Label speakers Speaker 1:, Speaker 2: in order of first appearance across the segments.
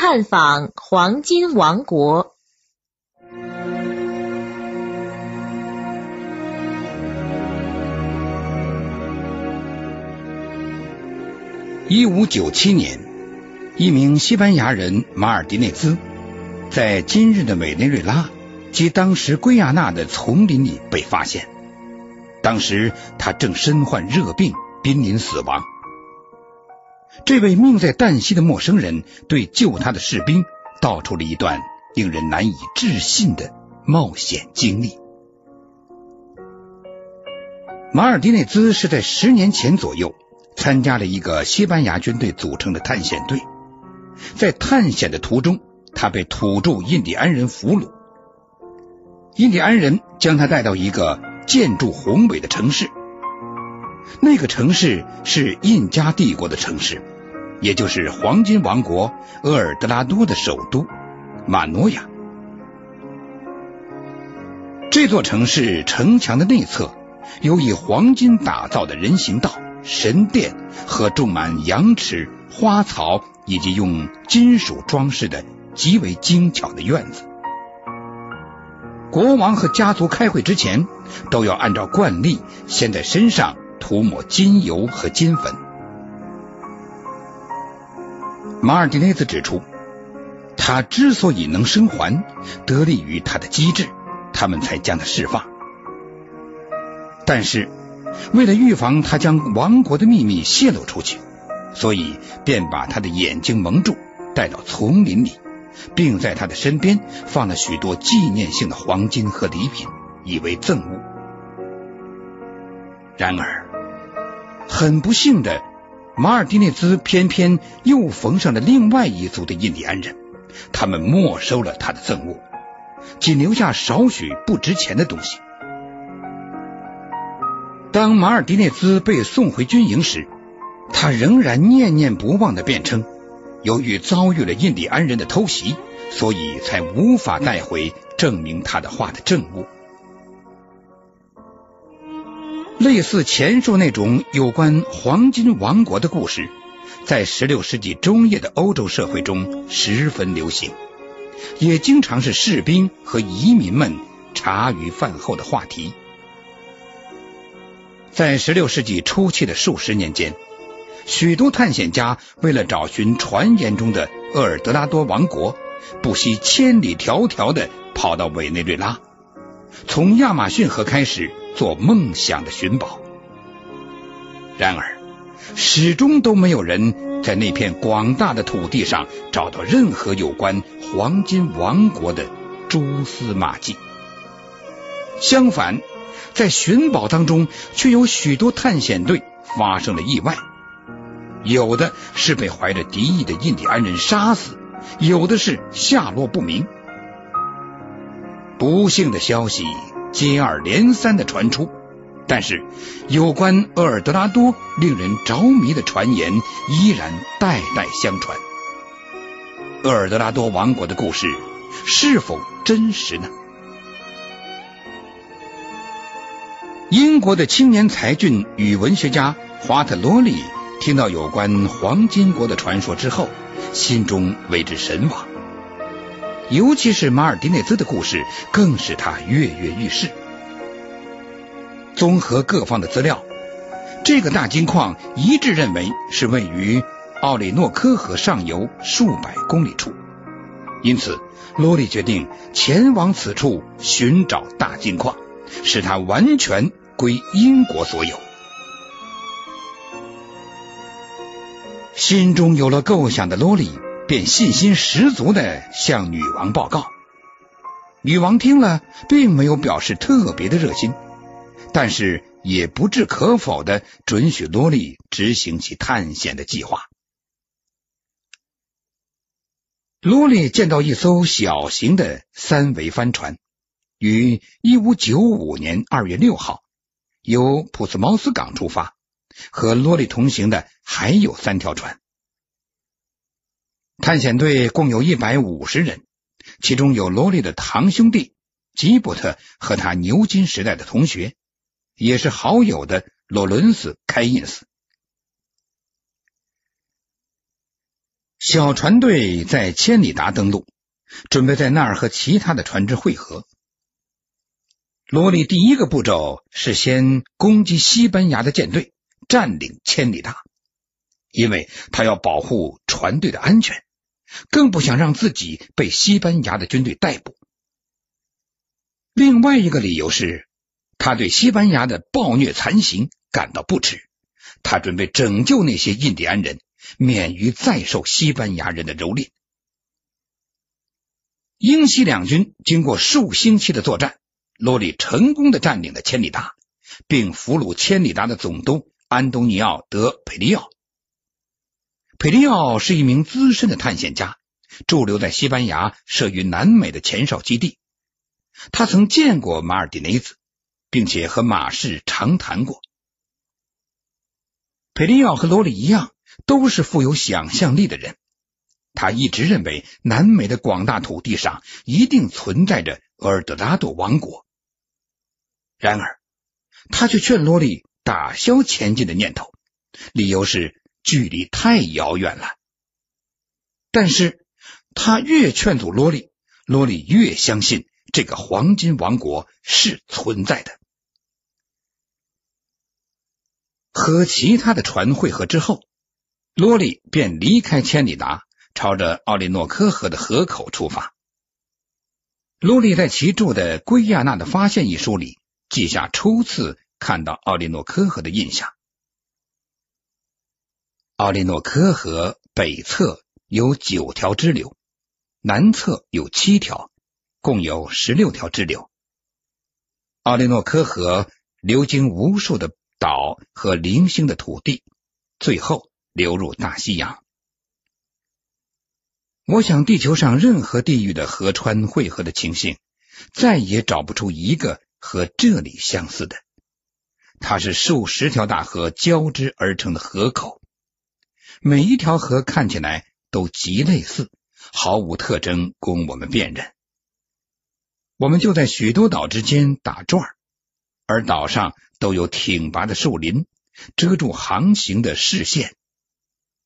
Speaker 1: 探访黄金王国。
Speaker 2: 一五九七年，一名西班牙人马尔迪内兹在今日的委内瑞拉及当时圭亚那的丛林里被发现。当时他正身患热病，濒临死亡。这位命在旦夕的陌生人对救他的士兵道出了一段令人难以置信的冒险经历。马尔蒂内兹是在十年前左右。参加了一个西班牙军队组成的探险队，在探险的途中，他被土著印第安人俘虏。印第安人将他带到一个建筑宏伟的城市，那个城市是印加帝国的城市，也就是黄金王国鄂尔德拉多的首都马诺亚。这座城市城墙的内侧有以黄金打造的人行道。神殿和种满羊齿、花草以及用金属装饰的极为精巧的院子。国王和家族开会之前，都要按照惯例先在身上涂抹金油和金粉。马尔蒂内斯指出，他之所以能生还，得力于他的机智，他们才将他释放。但是。为了预防他将王国的秘密泄露出去，所以便把他的眼睛蒙住，带到丛林里，并在他的身边放了许多纪念性的黄金和礼品，以为赠物。然而，很不幸的，马尔蒂内兹偏偏又逢上了另外一族的印第安人，他们没收了他的赠物，仅留下少许不值钱的东西。当马尔蒂内兹被送回军营时，他仍然念念不忘的辩称，由于遭遇了印第安人的偷袭，所以才无法带回证明他的话的证物。类似前述那种有关黄金王国的故事，在十六世纪中叶的欧洲社会中十分流行，也经常是士兵和移民们茶余饭后的话题。在十六世纪初期的数十年间，许多探险家为了找寻传言中的厄尔德拉多王国，不惜千里迢迢的跑到委内瑞拉，从亚马逊河开始做梦想的寻宝。然而，始终都没有人在那片广大的土地上找到任何有关黄金王国的蛛丝马迹。相反，在寻宝当中，却有许多探险队发生了意外，有的是被怀着敌意的印第安人杀死，有的是下落不明。不幸的消息接二连三的传出，但是有关厄尔德拉多令人着迷的传言依然代代相传。厄尔德拉多王国的故事是否真实呢？英国的青年才俊与文学家华特罗利听到有关黄金国的传说之后，心中为之神往。尤其是马尔蒂内兹的故事，更使他跃跃欲试。综合各方的资料，这个大金矿一致认为是位于奥里诺科河上游数百公里处，因此罗利决定前往此处寻找大金矿。使它完全归英国所有。心中有了构想的罗莉，便信心十足的向女王报告。女王听了，并没有表示特别的热心，但是也不置可否的准许罗莉执行其探险的计划。罗莉见到一艘小型的三桅帆船。于一五九五年二月六号，由普斯茅斯港出发，和罗莉同行的还有三条船。探险队共有一百五十人，其中有罗莉的堂兄弟吉伯特和他牛津时代的同学，也是好友的罗伦斯·开因斯。小船队在千里达登陆，准备在那儿和其他的船只会合。罗莉第一个步骤是先攻击西班牙的舰队，占领千里达，因为他要保护船队的安全，更不想让自己被西班牙的军队逮捕。另外一个理由是，他对西班牙的暴虐残刑感到不耻，他准备拯救那些印第安人，免于再受西班牙人的蹂躏。英西两军经过数星期的作战。罗里成功的占领了千里达，并俘虏千里达的总督安东尼奥·德佩利奥。佩利奥是一名资深的探险家，驻留在西班牙设于南美的前哨基地。他曾见过马尔蒂内兹，并且和马氏长谈过。佩利奥和罗里一样，都是富有想象力的人。他一直认为，南美的广大土地上一定存在着厄尔德拉多王国。然而，他却劝罗莉打消前进的念头，理由是距离太遥远了。但是，他越劝阻罗莉，罗莉越相信这个黄金王国是存在的。和其他的船会合之后，罗莉便离开千里达，朝着奥利诺科河的河口出发。罗莉在其著的《圭亚那的发现》一书里。记下初次看到奥利诺科河的印象。奥利诺科河北侧有九条支流，南侧有七条，共有十六条支流。奥利诺科河流经无数的岛和零星的土地，最后流入大西洋。我想，地球上任何地域的河川汇合的情形，再也找不出一个。和这里相似的，它是数十条大河交织而成的河口，每一条河看起来都极类似，毫无特征供我们辨认。我们就在许多岛之间打转，而岛上都有挺拔的树林遮住航行的视线，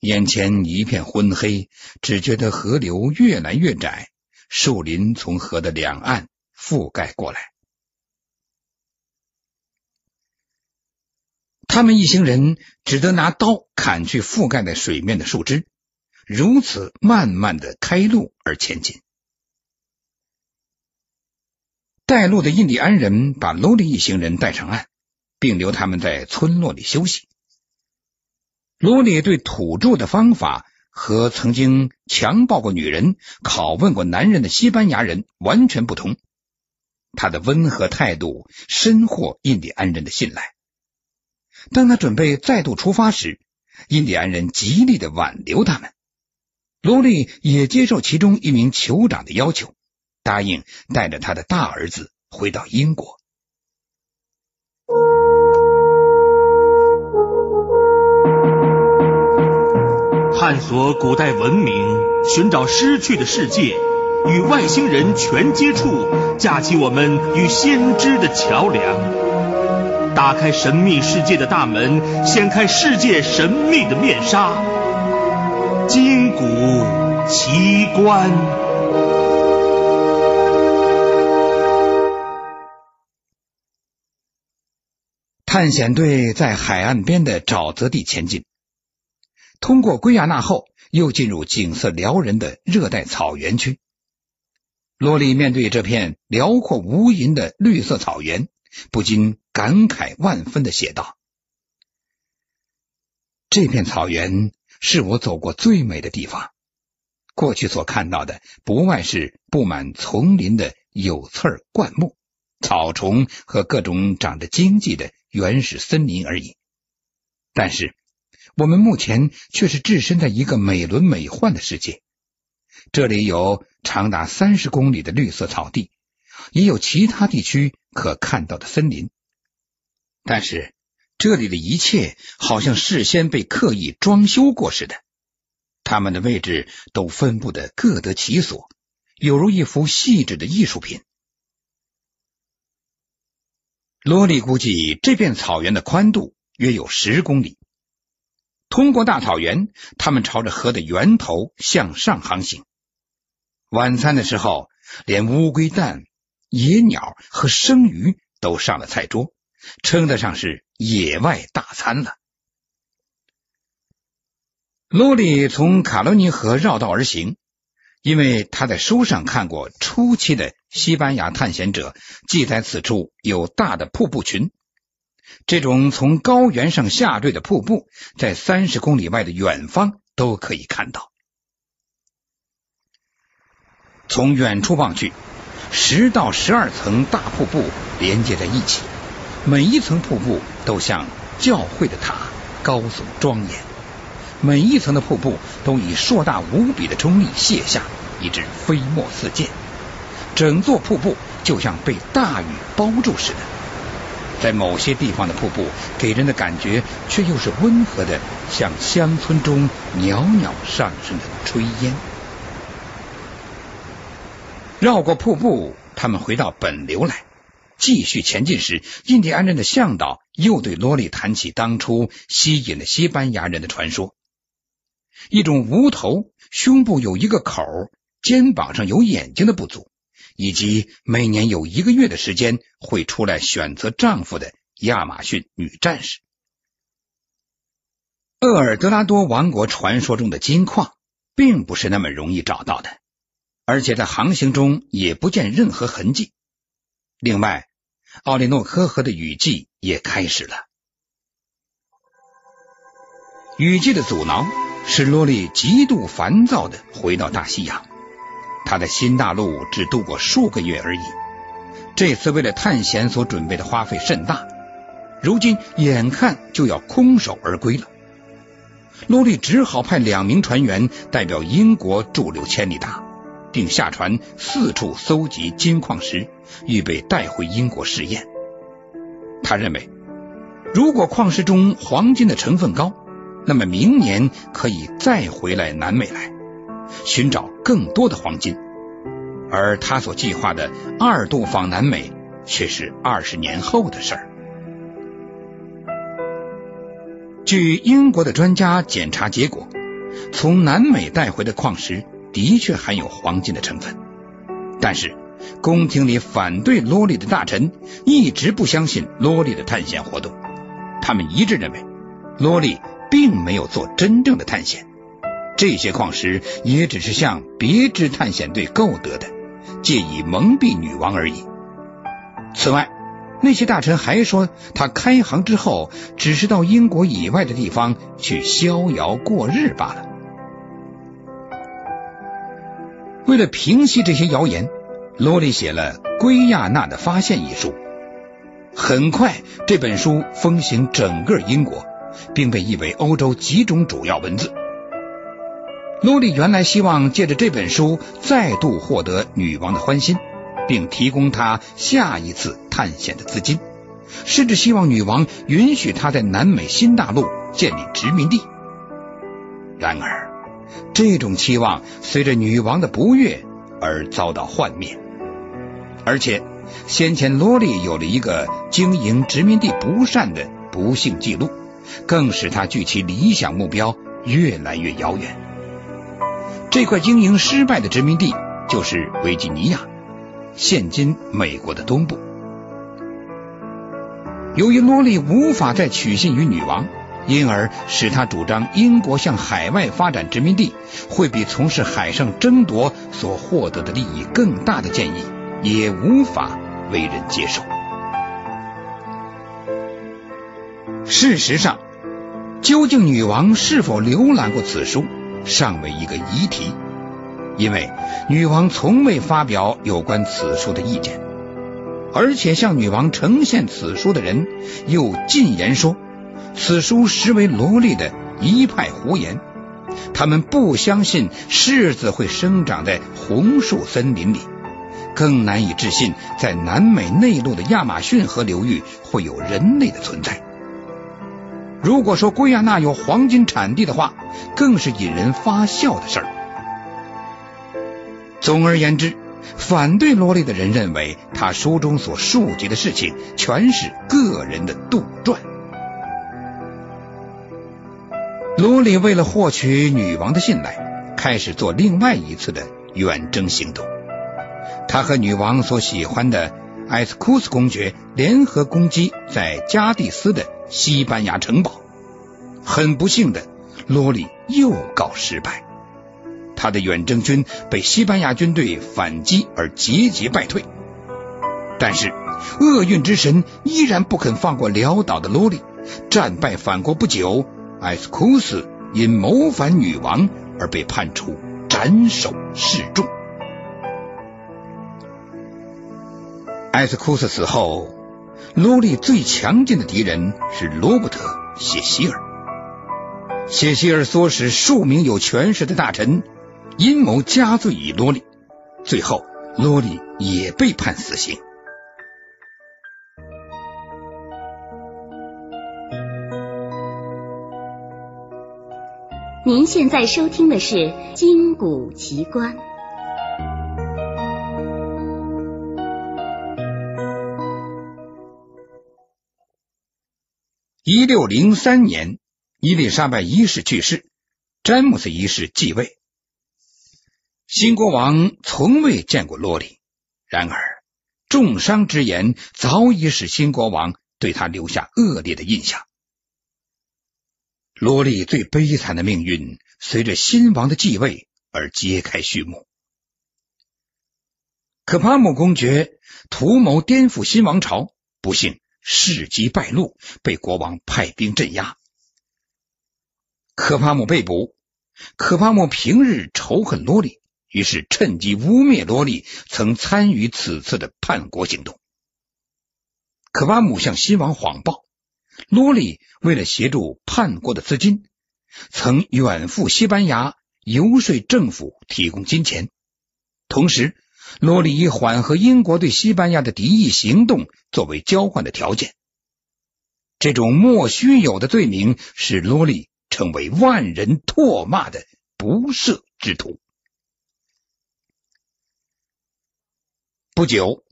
Speaker 2: 眼前一片昏黑，只觉得河流越来越窄，树林从河的两岸覆盖过来。他们一行人只得拿刀砍去覆盖在水面的树枝，如此慢慢的开路而前进。带路的印第安人把罗莉一行人带上岸，并留他们在村落里休息。罗莉对土著的方法和曾经强暴过女人、拷问过男人的西班牙人完全不同，他的温和态度深获印第安人的信赖。当他准备再度出发时，印第安人极力的挽留他们。罗莉也接受其中一名酋长的要求，答应带着他的大儿子回到英国，
Speaker 3: 探索古代文明，寻找失去的世界，与外星人全接触，架起我们与先知的桥梁。打开神秘世界的大门，掀开世界神秘的面纱，金谷奇观。
Speaker 2: 探险队在海岸边的沼泽地前进，通过圭亚那后，又进入景色撩人的热带草原区。罗莉面对这片辽阔无垠的绿色草原。不禁感慨万分的写道：“这片草原是我走过最美的地方。过去所看到的，不外是布满丛林的有刺儿灌木、草丛和各种长着荆棘的原始森林而已。但是，我们目前却是置身在一个美轮美奂的世界。这里有长达三十公里的绿色草地。”也有其他地区可看到的森林，但是这里的一切好像事先被刻意装修过似的，它们的位置都分布的各得其所，犹如一幅细致的艺术品。罗莉估计这片草原的宽度约有十公里，通过大草原，他们朝着河的源头向上航行。晚餐的时候，连乌龟蛋、野鸟和生鱼都上了菜桌，称得上是野外大餐了。罗莉从卡罗尼河绕道而行，因为他在书上看过初期的西班牙探险者记载，此处有大的瀑布群。这种从高原上下坠的瀑布，在三十公里外的远方都可以看到。从远处望去，十到十二层大瀑布连接在一起，每一层瀑布都像教会的塔，高耸庄严。每一层的瀑布都以硕大无比的冲力泻下，以致飞沫四溅。整座瀑布就像被大雨包住似的。在某些地方的瀑布给人的感觉却又是温和的，像乡村中袅袅上升的炊烟。绕过瀑布，他们回到本流来。继续前进时，印第安人的向导又对罗莉谈起当初吸引了西班牙人的传说。一种无头、胸部有一个口、肩膀上有眼睛的部族，以及每年有一个月的时间会出来选择丈夫的亚马逊女战士。厄尔德拉多王国传说中的金矿并不是那么容易找到的，而且在航行中也不见任何痕迹。另外，奥利诺科河的雨季也开始了，雨季的阻挠。使罗莉极度烦躁的回到大西洋，他的新大陆只度过数个月而已。这次为了探险所准备的花费甚大，如今眼看就要空手而归了。罗莉只好派两名船员代表英国驻留千里达，并下船四处搜集金矿石，预备带回英国试验。他认为，如果矿石中黄金的成分高，那么明年可以再回来南美来寻找更多的黄金，而他所计划的二度访南美却是二十年后的事儿。据英国的专家检查结果，从南美带回的矿石的确含有黄金的成分，但是宫廷里反对罗莉的大臣一直不相信罗莉的探险活动，他们一致认为罗莉。并没有做真正的探险，这些矿石也只是向别支探险队购得的，借以蒙蔽女王而已。此外，那些大臣还说，他开航之后只是到英国以外的地方去逍遥过日罢了。为了平息这些谣言，罗莉写了《圭亚那的发现》一书。很快，这本书风行整个英国。并被译为欧洲几种主要文字。罗莉原来希望借着这本书再度获得女王的欢心，并提供她下一次探险的资金，甚至希望女王允许她在南美新大陆建立殖民地。然而，这种期望随着女王的不悦而遭到幻灭。而且，先前罗莉有了一个经营殖民地不善的不幸记录。更使他距其理想目标越来越遥远。这块经营失败的殖民地就是维吉尼亚，现今美国的东部。由于罗莉无法再取信于女王，因而使他主张英国向海外发展殖民地会比从事海上争夺所获得的利益更大的建议，也无法为人接受。事实上，究竟女王是否浏览过此书，尚为一个疑题，因为女王从未发表有关此书的意见，而且向女王呈现此书的人又进言说，此书实为罗莉的一派胡言，他们不相信柿子会生长在红树森林里，更难以置信在南美内陆的亚马逊河流域会有人类的存在。如果说圭亚那有黄金产地的话，更是引人发笑的事儿。总而言之，反对罗莉的人认为，他书中所述及的事情全是个人的杜撰。罗莉为了获取女王的信赖，开始做另外一次的远征行动。他和女王所喜欢的埃斯库斯公爵联合攻击在加蒂斯的西班牙城堡。很不幸的，罗莉又告失败，他的远征军被西班牙军队反击而节节败退。但是厄运之神依然不肯放过潦倒的罗莉，战败返国不久，埃斯库斯因谋反女王而被判处斩首示众。埃斯库斯死后，罗莉最强劲的敌人是罗伯特·谢希尔。谢希尔唆使数名有权势的大臣阴谋加罪于罗莉，最后罗莉也被判死刑。
Speaker 4: 您现在收听的是《金谷奇观》。
Speaker 2: 一六零三年，伊丽莎白一世去世，詹姆斯一世继位。新国王从未见过罗莉，然而重伤之言早已使新国王对他留下恶劣的印象。罗莉最悲惨的命运随着新王的继位而揭开序幕。可帕姆公爵图谋颠覆新王朝，不幸。事机败露，被国王派兵镇压。可帕姆被捕。可帕姆平日仇恨罗莉，于是趁机污蔑罗莉曾参与此次的叛国行动。可帕姆向新王谎报，罗莉为了协助叛国的资金，曾远赴西班牙游说政府提供金钱，同时。罗莉以缓和英国对西班牙的敌意行动作为交换的条件，这种莫须有的罪名使罗莉成为万人唾骂的不赦之徒。不久，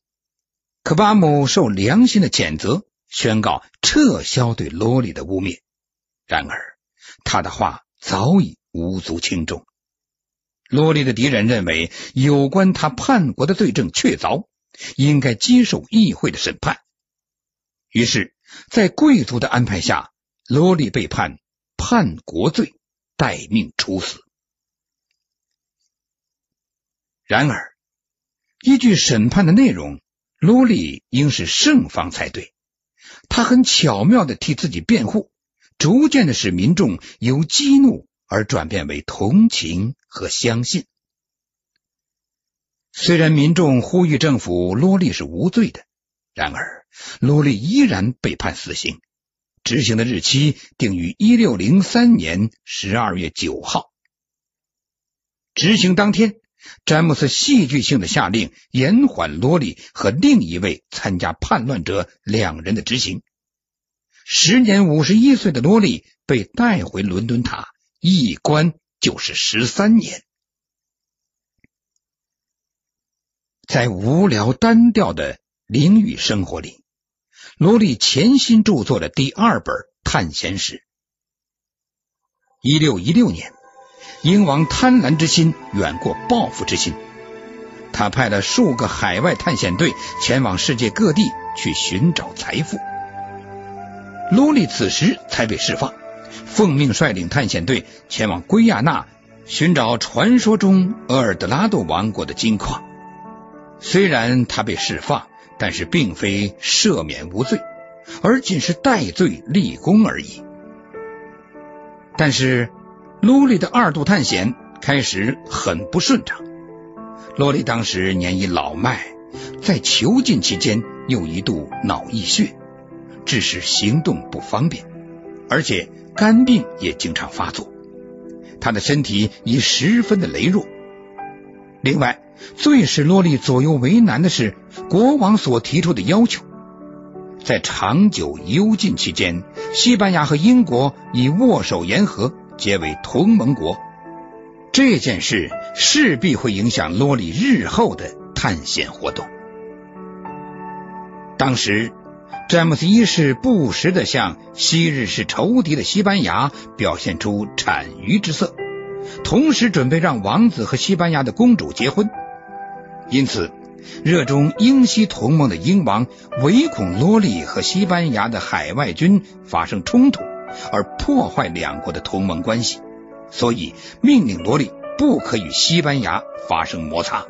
Speaker 2: 可巴姆受良心的谴责，宣告撤销对罗莉的污蔑。然而，他的话早已无足轻重。罗莉的敌人认为，有关他叛国的罪证确凿，应该接受议会的审判。于是，在贵族的安排下，罗莉被判叛国罪，待命处死。然而，依据审判的内容，罗莉应是胜方才对。他很巧妙的替自己辩护，逐渐的使民众由激怒。而转变为同情和相信。虽然民众呼吁政府罗莉是无罪的，然而罗莉依然被判死刑，执行的日期定于一六零三年十二月九号。执行当天，詹姆斯戏剧性的下令延缓罗莉和另一位参加叛乱者两人的执行。时年五十一岁的罗莉被带回伦敦塔。一关就是十三年，在无聊单调的灵雨生活里，罗莉潜心著作了第二本探险史。一六一六年，英王贪婪之心远过报复之心，他派了数个海外探险队前往世界各地去寻找财富。罗莉此时才被释放。奉命率领探险队前往圭亚那寻找传说中厄尔德拉多王国的金矿。虽然他被释放，但是并非赦免无罪，而仅是戴罪立功而已。但是，罗莉的二度探险开始很不顺畅。罗莉当时年已老迈，在囚禁期间又一度脑溢血，致使行动不方便，而且。肝病也经常发作，他的身体已十分的羸弱。另外，最使洛丽左右为难的是国王所提出的要求：在长久幽禁期间，西班牙和英国以握手言和，结为同盟国。这件事势必会影响洛丽日后的探险活动。当时，詹姆斯一世不时的向昔日是仇敌的西班牙表现出谄谀之色，同时准备让王子和西班牙的公主结婚。因此，热衷英西同盟的英王唯恐罗利和西班牙的海外军发生冲突，而破坏两国的同盟关系，所以命令罗利不可与西班牙发生摩擦。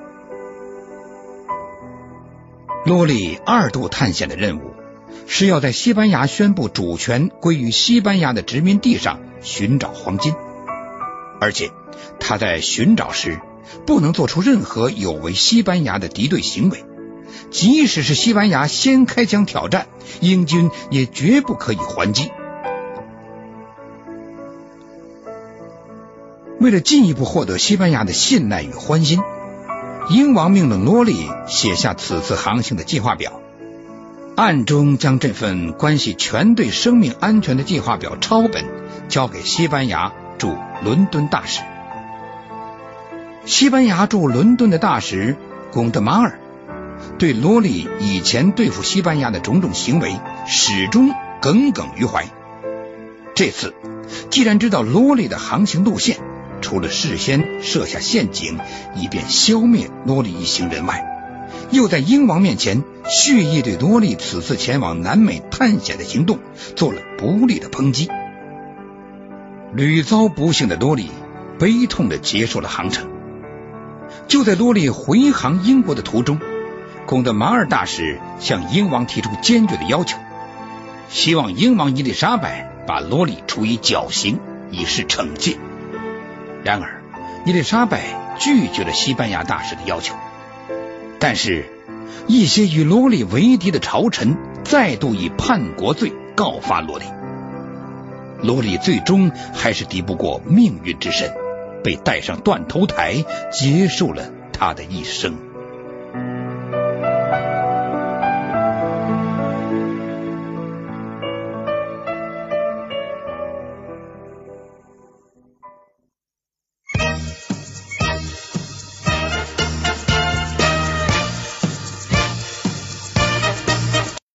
Speaker 2: 罗利二度探险的任务。是要在西班牙宣布主权归于西班牙的殖民地上寻找黄金，而且他在寻找时不能做出任何有违西班牙的敌对行为，即使是西班牙先开枪挑战，英军也绝不可以还击。为了进一步获得西班牙的信赖与欢心，英王命令罗利写下此次航行的计划表。暗中将这份关系全队生命安全的计划表抄本交给西班牙驻伦敦大使。西班牙驻伦敦的大使贡德马尔对罗利以前对付西班牙的种种行为始终耿耿于怀。这次既然知道罗利的航行路线，除了事先设下陷阱以便消灭罗利一行人外，又在英王面前。蓄意对多利此次前往南美探险的行动做了不利的抨击，屡遭不幸的多利悲痛的结束了航程。就在罗利回航英国的途中，孔德马尔大使向英王提出坚决的要求，希望英王伊丽莎白把罗利处以绞刑以示惩戒。然而，伊丽莎白拒绝了西班牙大使的要求，但是。一些与罗莉为敌的朝臣再度以叛国罪告发罗莉，罗莉最终还是敌不过命运之神，被带上断头台，结束了他的一生。